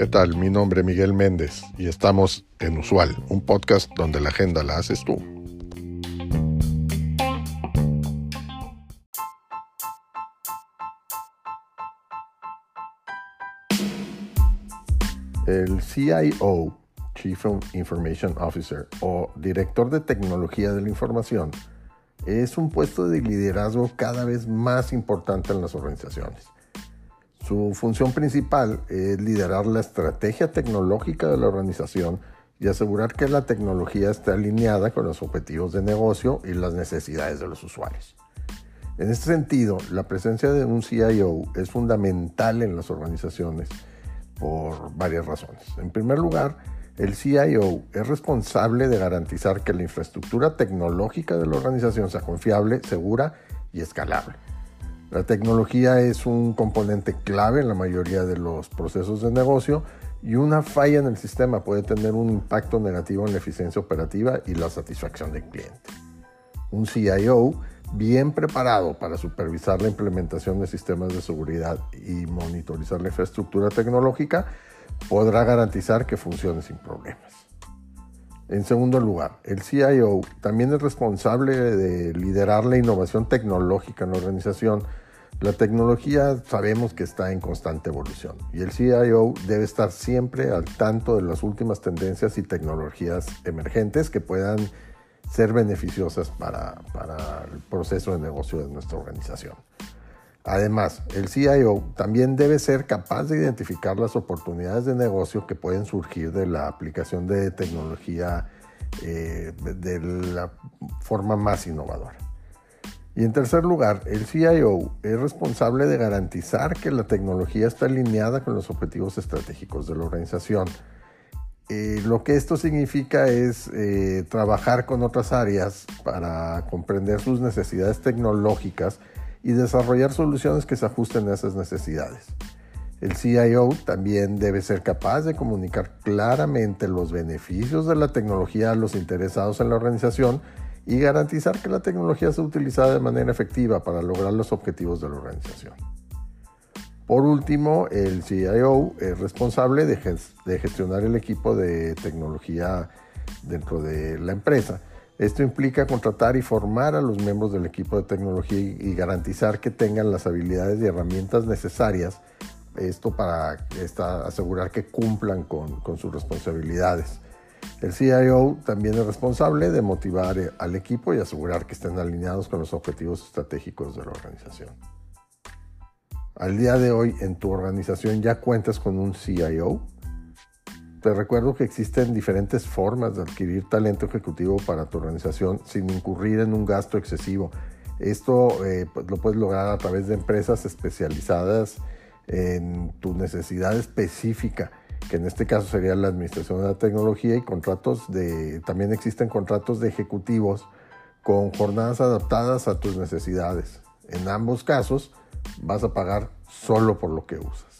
¿Qué tal? Mi nombre es Miguel Méndez y estamos en Usual, un podcast donde la agenda la haces tú. El CIO, Chief Information Officer o Director de Tecnología de la Información, es un puesto de liderazgo cada vez más importante en las organizaciones. Su función principal es liderar la estrategia tecnológica de la organización y asegurar que la tecnología esté alineada con los objetivos de negocio y las necesidades de los usuarios. En este sentido, la presencia de un CIO es fundamental en las organizaciones por varias razones. En primer lugar, el CIO es responsable de garantizar que la infraestructura tecnológica de la organización sea confiable, segura y escalable. La tecnología es un componente clave en la mayoría de los procesos de negocio y una falla en el sistema puede tener un impacto negativo en la eficiencia operativa y la satisfacción del cliente. Un CIO bien preparado para supervisar la implementación de sistemas de seguridad y monitorizar la infraestructura tecnológica, podrá garantizar que funcione sin problemas. En segundo lugar, el CIO también es responsable de liderar la innovación tecnológica en la organización. La tecnología sabemos que está en constante evolución y el CIO debe estar siempre al tanto de las últimas tendencias y tecnologías emergentes que puedan ser beneficiosas para, el proceso de negocio de nuestra organización. Además, el CIO también debe ser capaz de identificar las oportunidades de negocio que pueden surgir de la aplicación de tecnología eh, de la forma más innovadora. Y en tercer lugar, el CIO es responsable de garantizar que la tecnología está alineada con los objetivos estratégicos de la organización eh, lo que esto significa es eh, trabajar con otras áreas para comprender sus necesidades tecnológicas y desarrollar soluciones que se ajusten a esas necesidades. El CIO también debe ser capaz de comunicar claramente los beneficios de la tecnología a los interesados en la organización y garantizar que la tecnología sea utilizada de manera efectiva para lograr los objetivos de la organización. Por último, el CIO es responsable de, gestionar el equipo de tecnología dentro de la empresa. Esto implica contratar y formar a los miembros del equipo de tecnología y garantizar que tengan las habilidades y herramientas necesarias, esto para asegurar que cumplan con, con sus responsabilidades. El CIO también es responsable de motivar al equipo y asegurar que estén alineados con los objetivos estratégicos de la organización. Al día de hoy en tu organización ya cuentas con un CIO. Te recuerdo que existen diferentes formas de adquirir talento ejecutivo para tu organización sin incurrir en un gasto excesivo. Esto eh, pues, lo puedes lograr a través de empresas especializadas en tu necesidad específica, que en este caso sería la administración de la tecnología y contratos de, también existen contratos de ejecutivos con jornadas adaptadas a tus necesidades. En ambos casos, vas a pagar solo por lo que usas.